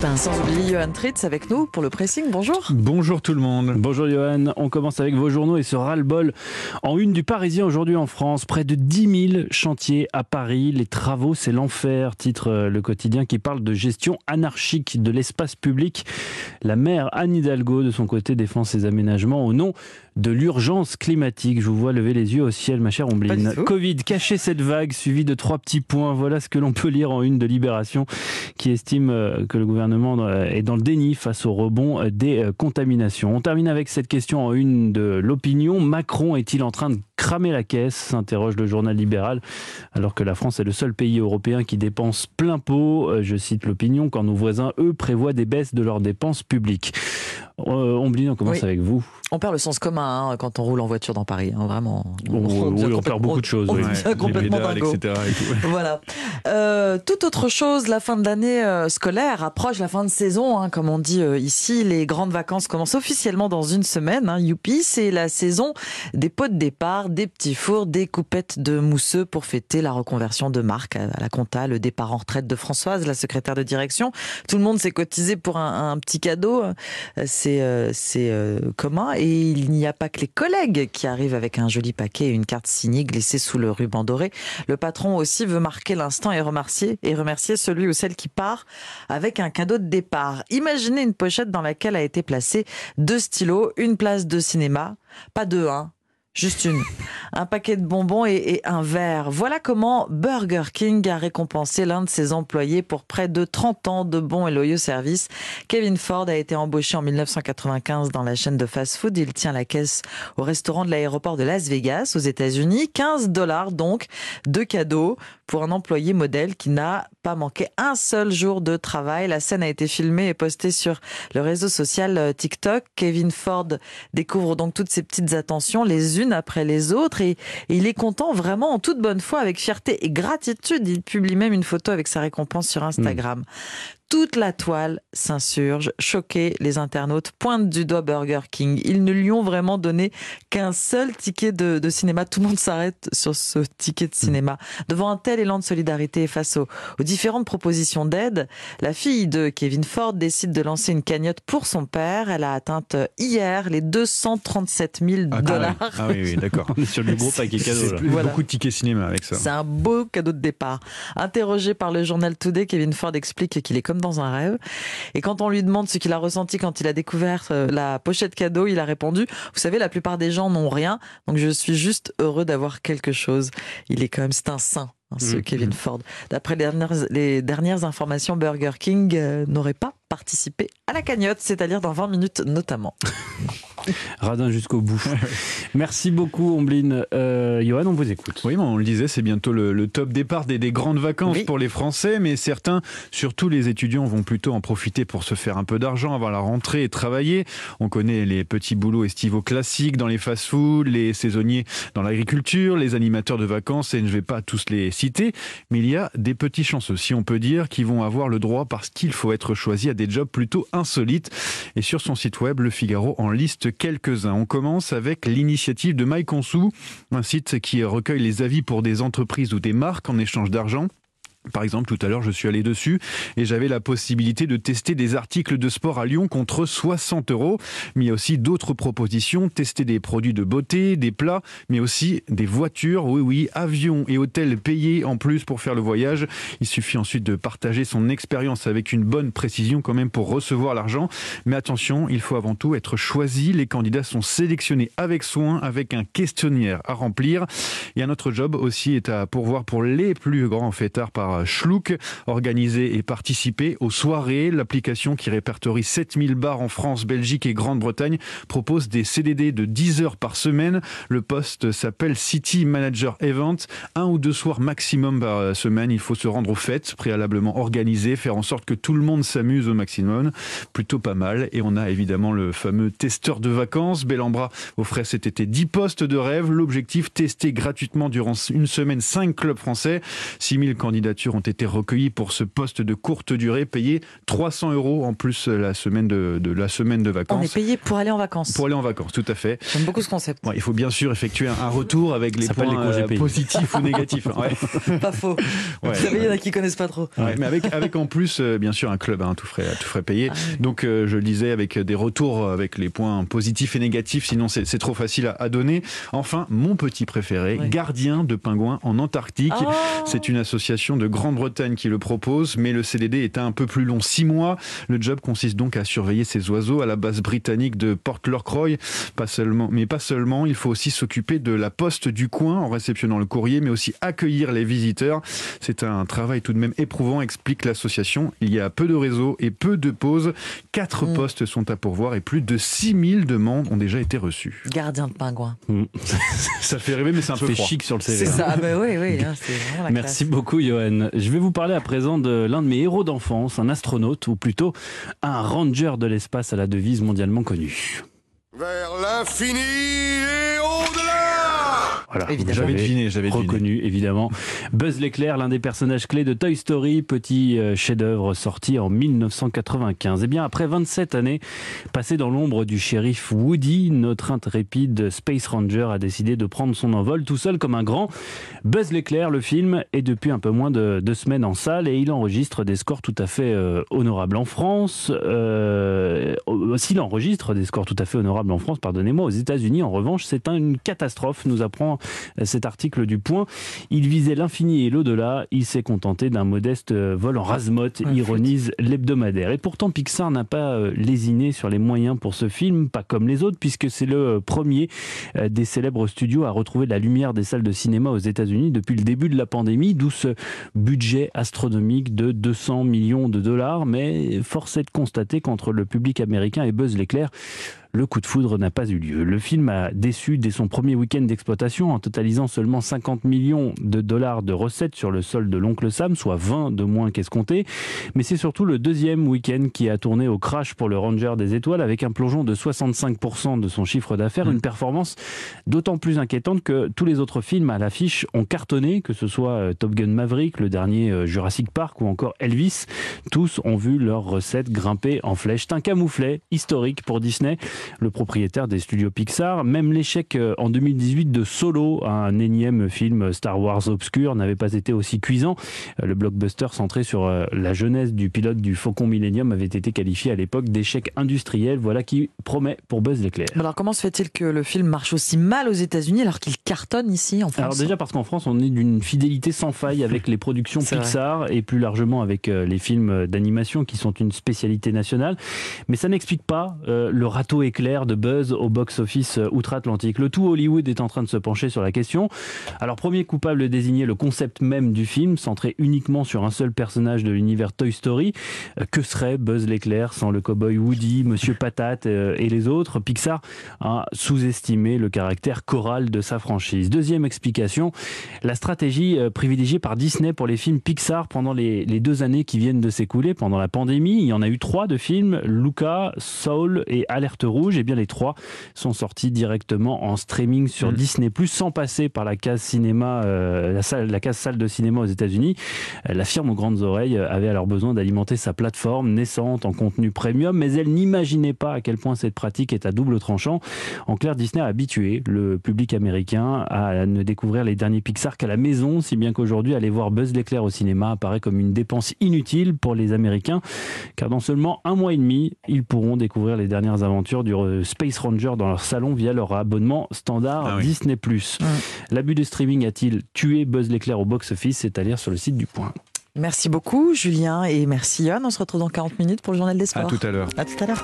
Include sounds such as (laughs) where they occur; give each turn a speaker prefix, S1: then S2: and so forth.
S1: Sans oublier Johan Tritz avec nous pour le pressing. Bonjour.
S2: Bonjour tout le monde.
S3: Bonjour Johan. On commence avec vos journaux et ce ras-le-bol en une du Parisien aujourd'hui en France. Près de 10 000 chantiers à Paris. Les travaux, c'est l'enfer, titre euh, le quotidien qui parle de gestion anarchique de l'espace public. La maire Anne Hidalgo, de son côté, défend ses aménagements au nom de l'urgence climatique. Je vous vois lever les yeux au ciel, ma chère Ombline. Covid, cacher cette vague, suivi de trois petits points. Voilà ce que l'on peut lire en une de Libération, qui estime euh, que le gouvernement euh, est dans le déni face au rebond euh, des contaminations. On termine avec cette question en une de l'opinion. Macron est-il en train de cramer la caisse s'interroge le journal libéral, alors que la France est le seul pays européen qui dépense plein pot. Je cite l'opinion, quand nos voisins, eux, prévoient des baisses de leurs dépenses publiques. Euh, Ombline, on commence avec vous.
S1: On perd le sens commun hein, quand on roule en voiture dans Paris, hein, vraiment.
S3: On, on, perd beaucoup de choses.
S1: On, complètement etc. (laughs) voilà. Euh, toute autre chose, la fin de l'année euh, scolaire approche la fin de saison, hein, comme on dit euh, ici. Les grandes vacances commencent officiellement dans une semaine. Youpi, c'est la saison des pots de départ, des petits fours, des coupettes de mousseux pour fêter la reconversion de Marc à la compta, le départ en retraite de Françoise, la secrétaire de direction. Tout le monde s'est cotisé pour un, petit cadeau. C'est c'est euh, euh, commun. Et il n'y a pas que les collègues qui arrivent avec un joli paquet et une carte signée glissée sous le ruban doré. Le patron aussi veut marquer l'instant et remercier, et remercier celui ou celle qui part avec un cadeau de départ. Imaginez une pochette dans laquelle a été placé deux stylos, une place de cinéma, pas deux, hein, Juste une. Un paquet de bonbons et, un verre. Voilà comment Burger King a récompensé l'un de ses employés pour près de 30 ans de bons et loyaux services. Kevin Ford a été embauché en 1995 dans la chaîne de fast-food. Il tient la caisse au restaurant de l'aéroport de Las Vegas, aux États-Unis. 15 dollars donc de cadeaux pour un employé modèle qui n'a pas manqué un seul jour de travail. La scène a été filmée et postée sur le réseau social euh, TikTok. Kevin Ford découvre donc toutes ces petites attentions, les unes après les autres, et, il est content vraiment en toute bonne foi, avec fierté et gratitude. Il publie même une photo avec sa récompense sur Instagram. Toute la toile s'insurge, choqué, les internautes pointent du doigt Burger King. Ils ne lui ont vraiment donné qu'un seul ticket de, cinéma. Tout le monde s'arrête sur ce ticket de cinéma. Devant un tel élan de solidarité face aux, différentes propositions d'aide, la fille de Kevin Ford décide de lancer une cagnotte pour son père. Elle a atteint hier les 237 000 ah, dollars.
S2: Ah oui, oui d'accord. (laughs)
S3: On est sur le gros paquet cadeau.
S2: Beaucoup de tickets cinéma avec ça.
S1: C'est un beau cadeau de départ. Interrogé par le journal Today, Kevin Ford explique qu'il est comme dans un rêve. Et quand on lui demande ce qu'il a ressenti quand il a découvert euh, la pochette cadeau, il a répondu, vous savez, la plupart des gens n'ont rien, donc je suis juste heureux d'avoir quelque chose. Il est quand même, c'est un saint. Hein, ce mmh. Kevin Ford. D'après les dernières, les dernières informations, Burger King euh, n'aurait pas participé à la cagnotte, c'est-à-dire dans 20 minutes notamment. (laughs) (laughs)
S3: Radin jusqu'au bout. Merci beaucoup, Ombline. Euh, Johan, on vous écoute.
S2: Oui, on le disait, c'est bientôt le, top départ des, grandes vacances pour les Français, mais certains, surtout les étudiants, vont plutôt en profiter pour se faire un peu d'argent avant la rentrée et travailler. On connaît les petits boulots estivaux classiques dans les fast-foods, les saisonniers dans l'agriculture, les animateurs de vacances, et je ne vais pas tous les citer, mais il y a des petits chanceux, si on peut dire, qui vont avoir le droit parce qu'il faut être choisi à des jobs plutôt insolites. Et sur son site web, Le Figaro en liste quelques-uns. On commence avec l'initiative de MyConsou, un site qui recueille les avis pour des entreprises ou des marques en échange d'argent. Par exemple, tout à l'heure, je suis allé dessus et j'avais la possibilité de tester des articles de sport à Lyon contre 60 euros. Mais il y a aussi d'autres propositions, tester des produits de beauté, des plats, mais aussi des voitures. Oui, oui, avions et hôtels payés en plus pour faire le voyage. Il suffit ensuite de partager son expérience avec une bonne précision quand même pour recevoir l'argent. Mais attention, il faut avant tout être choisi. Les candidats sont sélectionnés avec soin, avec un questionnaire à remplir. Et un autre job aussi est à pourvoir pour les plus grands fêtards par Schluck, organiser et participer aux soirées. L'application qui répertorie 7000 bars en France, Belgique et Grande-Bretagne propose des CDD de 10 heures par semaine. Le poste s'appelle City Manager Event. Un ou deux soirs maximum par semaine. Il faut se rendre aux fêtes préalablement organisées, faire en sorte que tout le monde s'amuse au maximum. Plutôt pas mal. Et on a évidemment le fameux testeur de vacances. Bellambra offrait cet été 10 postes de rêve. L'objectif, tester gratuitement durant une semaine 5 clubs français. 6000 candidatures candidatures ont été recueillies pour ce poste de courte durée, payé 300 euros en plus la semaine de, la semaine de vacances.
S1: On est payé pour aller en vacances.
S2: Pour aller en vacances, tout à fait.
S1: J'aime beaucoup ce concept.
S2: il faut bien sûr effectuer un, retour avec les points euh, positifs ou (laughs) négatifs.
S1: Pas faux. (laughs) Vous savez, il y en a qui connaissent pas trop.
S2: mais avec, avec en plus, euh, bien sûr, un club, hein, tout frais, tout frais payé. Ah Donc, euh, je le disais, avec des retours avec les points positifs et négatifs, sinon c'est trop facile à, donner. Enfin, mon petit préféré, gardien de pingouins en Antarctique. Oh. c'est une association de Grande-Bretagne qui le propose, mais le CDD est un peu plus long, six mois. Le job consiste donc à surveiller ces oiseaux à la base britannique de Port Lorcroy. Pas seulement, mais pas seulement, il faut aussi s'occuper de la poste du coin en réceptionnant le courrier, mais aussi accueillir les visiteurs. C'est un travail tout de même éprouvant, explique l'association. Il y a peu de réseaux et peu de pauses. Quatre mm. postes sont à pourvoir et plus de 6000 demandes ont déjà été reçues.
S1: Gardien de pingouin.
S2: Mm. (laughs) ça fait rêver, mais c'est un peu
S3: fait chic sur le CV.
S1: C'est ça, bah oui, oui. Hein,
S3: Merci beaucoup, Johan. Je vais vous parler à présent de l'un de mes héros d'enfance, un astronaute, ou plutôt un ranger de l'espace à la devise mondialement connue.
S4: Vers l'infini
S3: voilà, j'avais deviné, j'avais reconnu évidemment. Buzz l'éclair, l'un des personnages clés de Toy Story, petit euh, chef-d'œuvre sorti en 1995. Et eh bien après 27 années passées dans l'ombre du shérif Woody, notre intrépide Space Ranger a décidé de prendre son envol tout seul comme un grand. Buzz l'éclair, le film est depuis un peu moins de deux semaines en salle et il enregistre des scores tout à fait euh, honorables en France. Euh, S'il enregistre des scores tout à fait honorables en France, pardonnez-moi, aux États-Unis en revanche, c'est une catastrophe, nous apprend cet article du Point. Il visait l'infini et l'au-delà. Il s'est contenté d'un modeste vol en rasemotte, ironise l'hebdomadaire. Et pourtant, Pixar n'a pas euh, lésiné sur les moyens pour ce film, pas comme les autres, puisque c'est le premier euh, des célèbres studios à retrouver la lumière des salles de cinéma aux États-Unis depuis le début de la pandémie, d'où ce budget astronomique de 200 millions de dollars. Mais force est de constater qu'entre le public américain et Buzz l'éclair, le coup de foudre n'a pas eu lieu. Le film a déçu dès son premier week-end d'exploitation en totalisant seulement 50 millions de dollars de recettes sur le sol de l'oncle Sam, soit 20 de moins qu'escompté. Mais c'est surtout le deuxième week-end qui a tourné au crash pour le Ranger des Étoiles avec un plongeon de 65% de son chiffre d'affaires, mmh. une performance d'autant plus inquiétante que tous les autres films à l'affiche ont cartonné, que ce soit euh, Top Gun Maverick, le dernier euh, Jurassic Park ou encore Elvis. Tous ont vu leurs recettes grimper en flèche. C'est un camouflet historique pour Disney le propriétaire des studios Pixar. Même l'échec euh, en 2018 de Solo, un énième film Star Wars obscur, n'avait pas été aussi cuisant. Euh, le blockbuster centré sur euh, la jeunesse du pilote du Faucon Millennium avait été qualifié à l'époque d'échec industriel. Voilà qui promet pour Buzz l'éclair.
S1: Alors comment se fait-il que le film marche aussi mal aux États-Unis alors qu'il cartonne ici en France
S3: Alors déjà parce qu'en France on est d'une fidélité sans faille avec les productions (laughs) Pixar et plus largement avec les films d'animation qui sont une spécialité nationale. Mais ça n'explique pas le râteau de buzz au box-office euh, outre-Atlantique. Le tout Hollywood est en train de se pencher sur la question. Alors, premier coupable désigné, le concept même du film, centré uniquement sur un seul personnage de l'univers Toy Story. Euh, que serait Buzz l'éclair sans le cowboy Woody, Monsieur Patate euh, et les autres? Pixar a sous-estimé le caractère choral de sa franchise. Deuxième explication, la stratégie privilégiée par Disney pour les films Pixar pendant les, les deux années qui viennent de s'écouler, pendant la pandémie. Il y en a eu trois de films, Luca, Soul et Alerte Rouge et eh bien les trois sont sortis directement en streaming sur mm. Disney Plus sans passer par la case cinéma, euh, la, salle, la case salle de cinéma aux États-Unis. Euh, la firme aux grandes oreilles avait alors besoin d'alimenter sa plateforme naissante en contenu premium, mais elle n'imaginait pas à quel point cette pratique est à double tranchant. En clair, Disney a habitué le public américain à ne découvrir les derniers Pixar qu'à la maison, si bien qu'aujourd'hui, aller voir Buzz l'éclair au cinéma apparaît comme une dépense inutile pour les Américains, car dans seulement un mois et demi, ils pourront découvrir les dernières aventures du Space Ranger dans leur salon via leur abonnement standard ah Disney+. L'abus de streaming a-t-il tué Buzz l'éclair au box-office? C'est à lire sur le site du Point.
S1: Merci beaucoup Julien et merci Yann. On se retrouve dans 40 minutes pour le journal des sports.
S2: À tout à l'heure.
S1: À tout à l'heure.